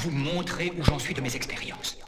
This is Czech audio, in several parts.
vous montrer où j'en suis de mes expériences.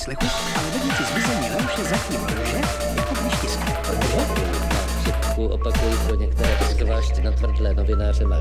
Výslechu, ale ve věci zmizení Leoše zatím lže jako blížtiska. chřipku, opakují pro některé zvlášť na tvrdlé novináře má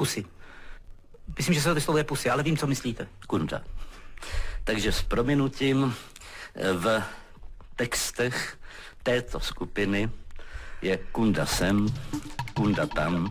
Pusy. Myslím, že se to vyslovuje pusy, ale vím, co myslíte. Kunda. Takže s prominutím eh, v textech této skupiny je kunda sem, kunda tam.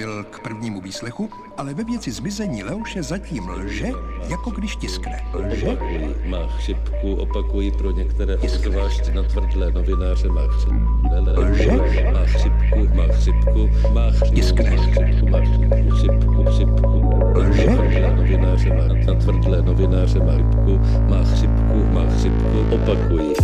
Dnes dostavil k prvnímu výslechu, ale ve věci zmizení Leoše zatím lže, jako když tiskne. Lže? Má chřipku, opakuji pro některé obzvlášť natvrdlé novináře, má chřipku, Lže? má chřipku, má chřipku, má chřipku, Tiskne. má chřipku, má chřipku, chřipku, chřipku, Lže? natvrdlé novináře, má natvrdlé novináře, má chřipku, má chřipku, má chřipku, opakuji.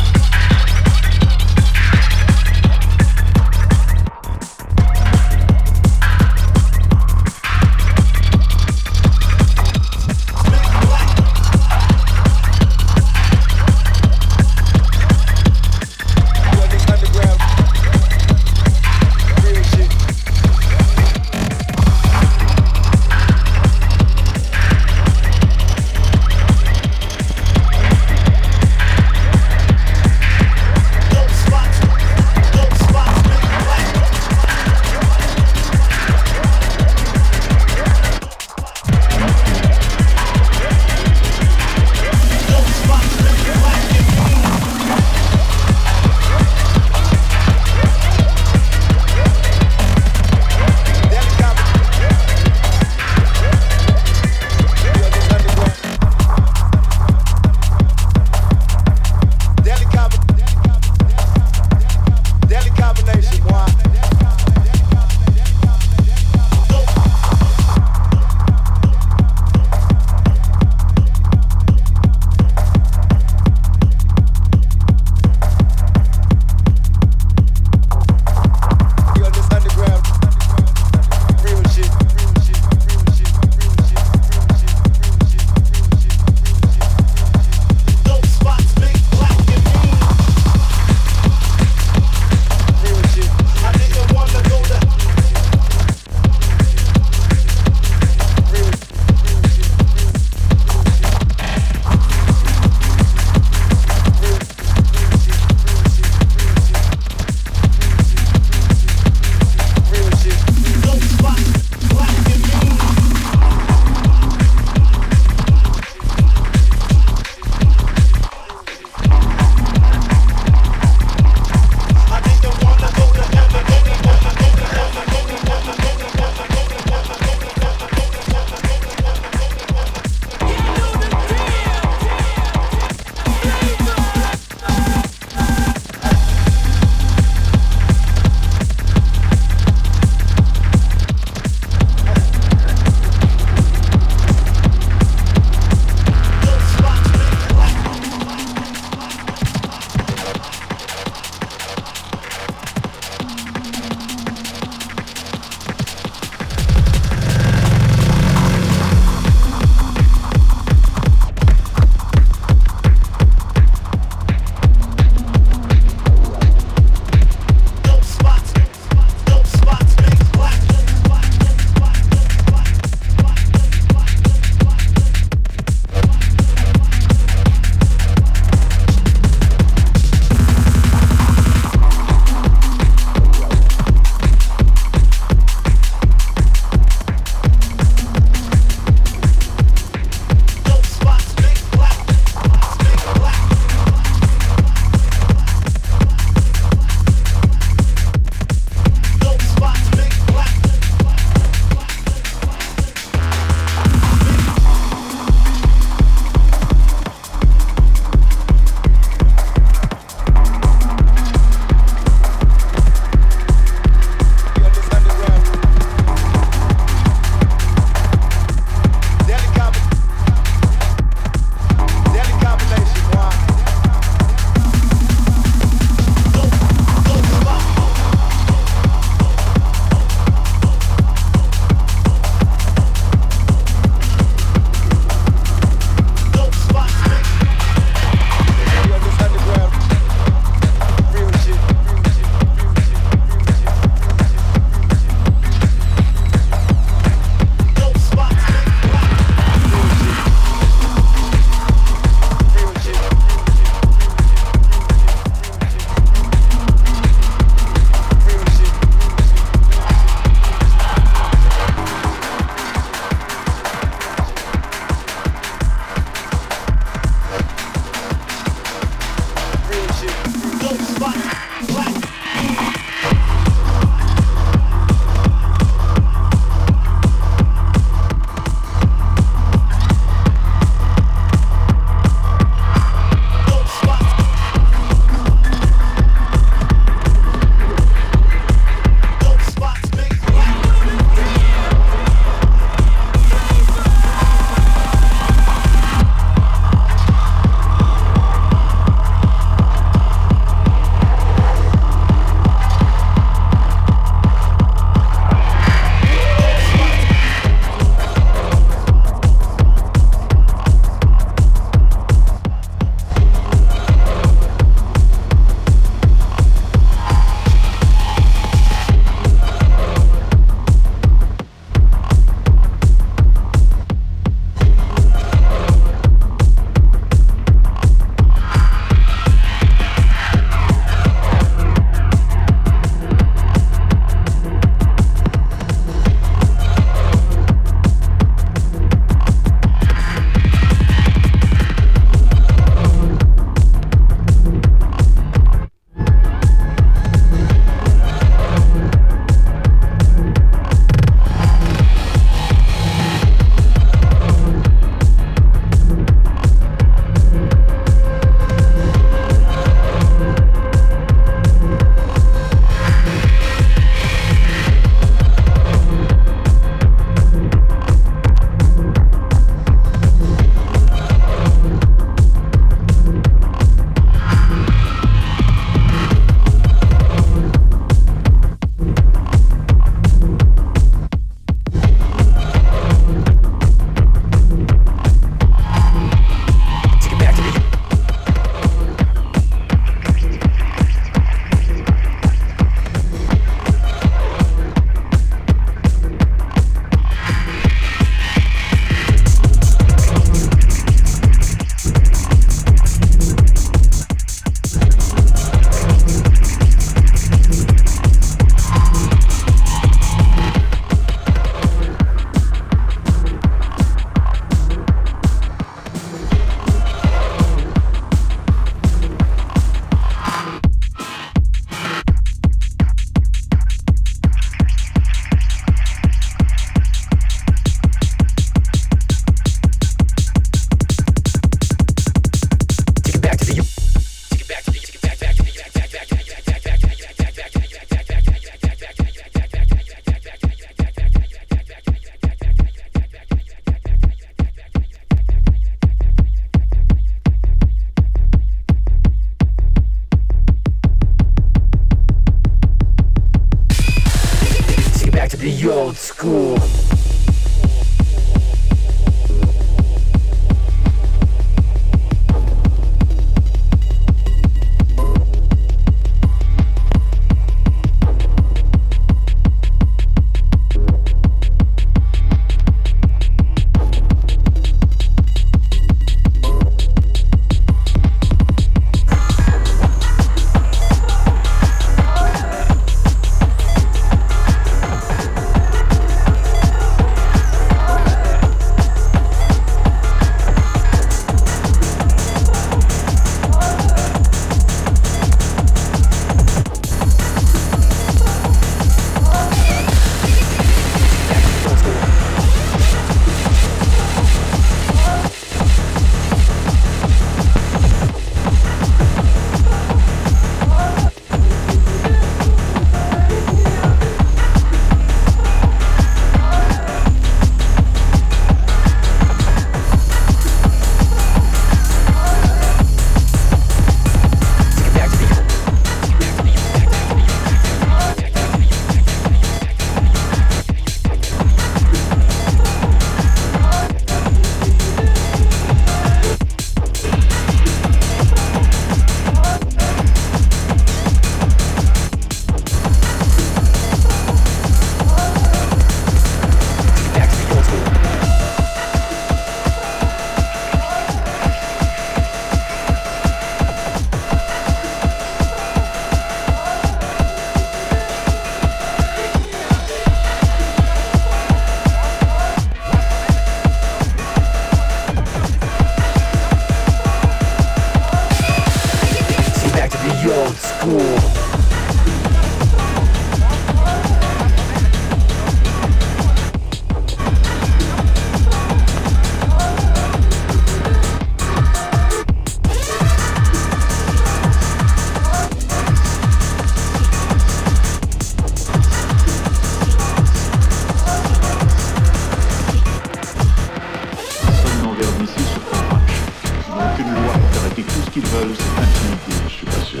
Et tout ce qu'ils veulent, c'est intimider, je suis pas sûr.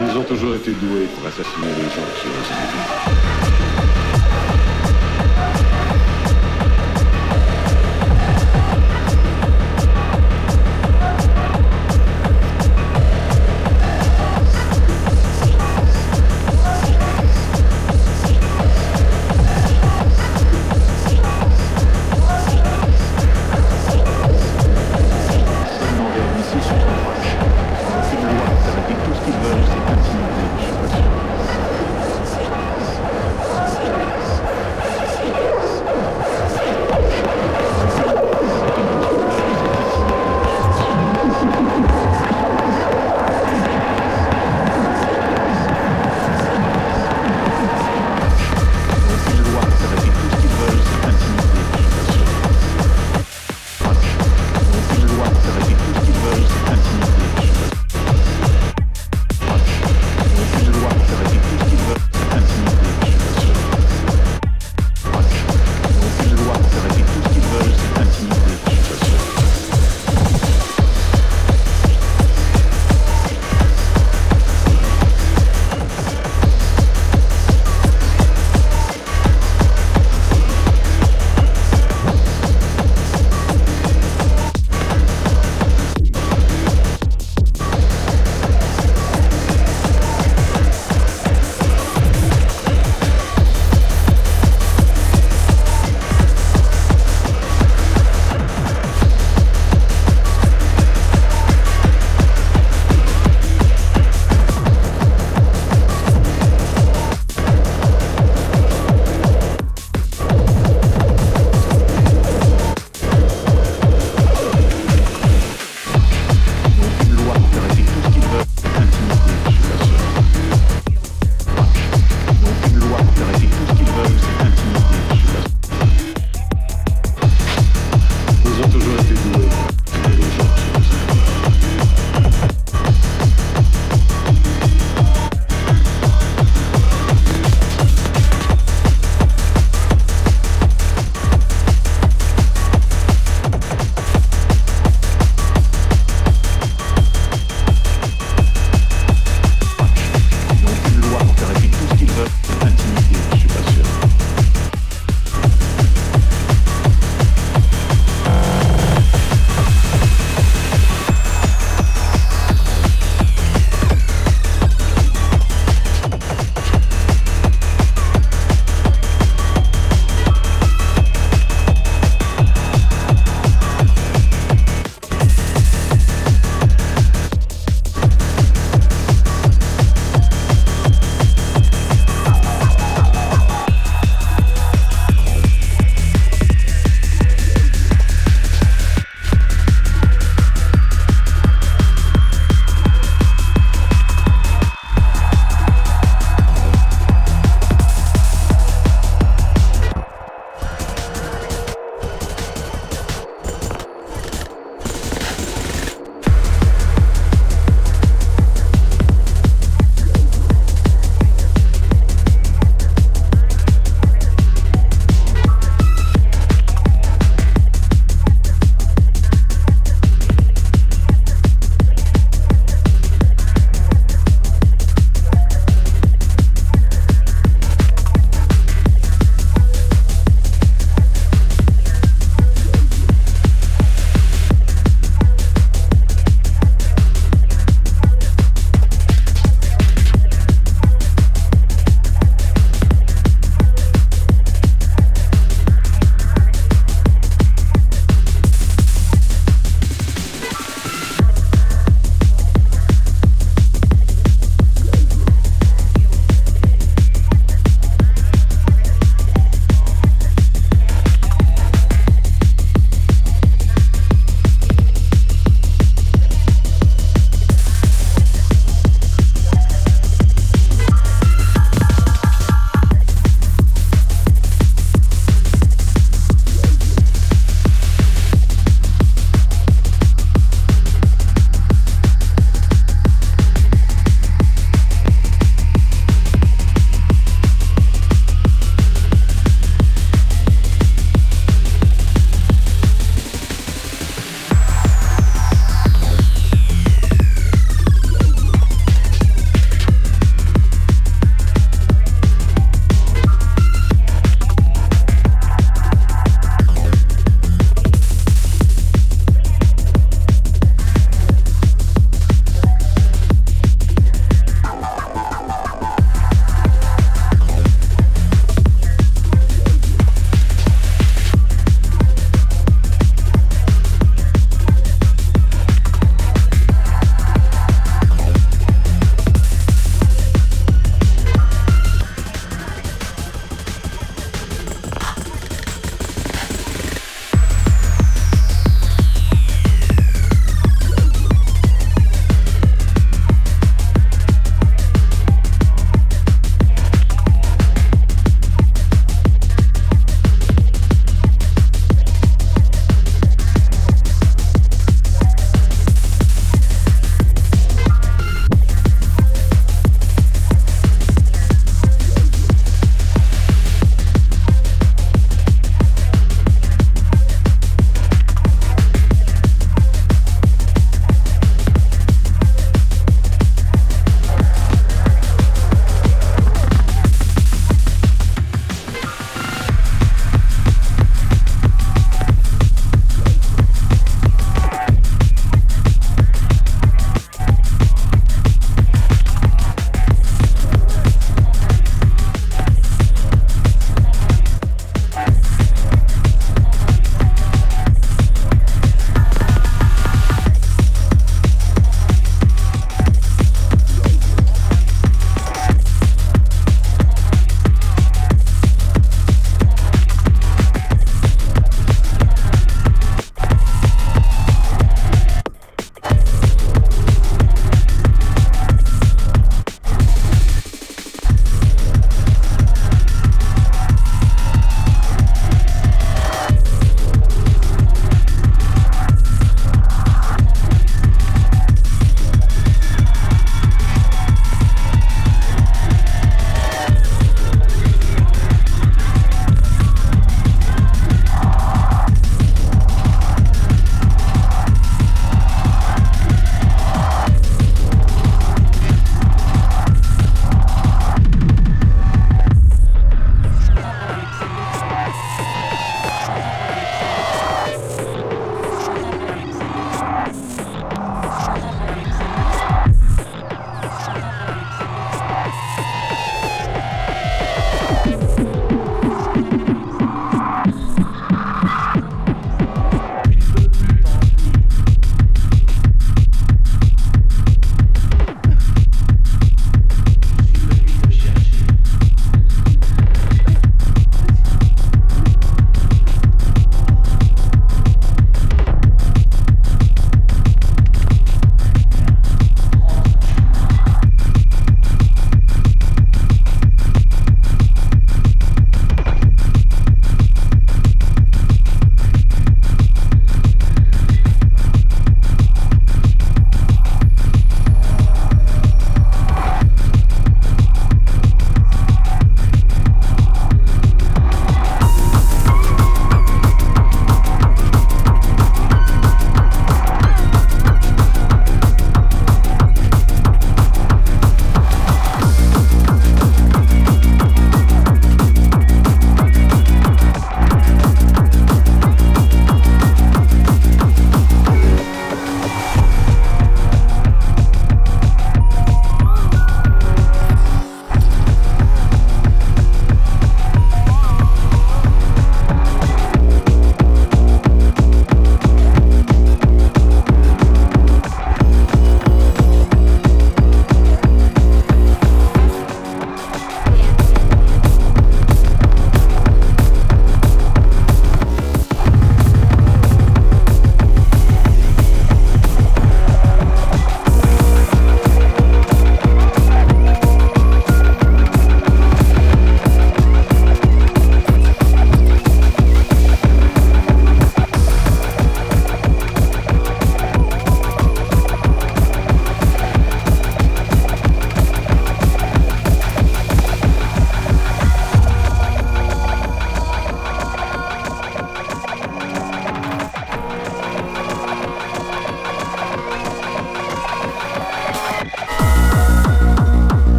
Ils ont toujours été doués pour assassiner les gens qui osent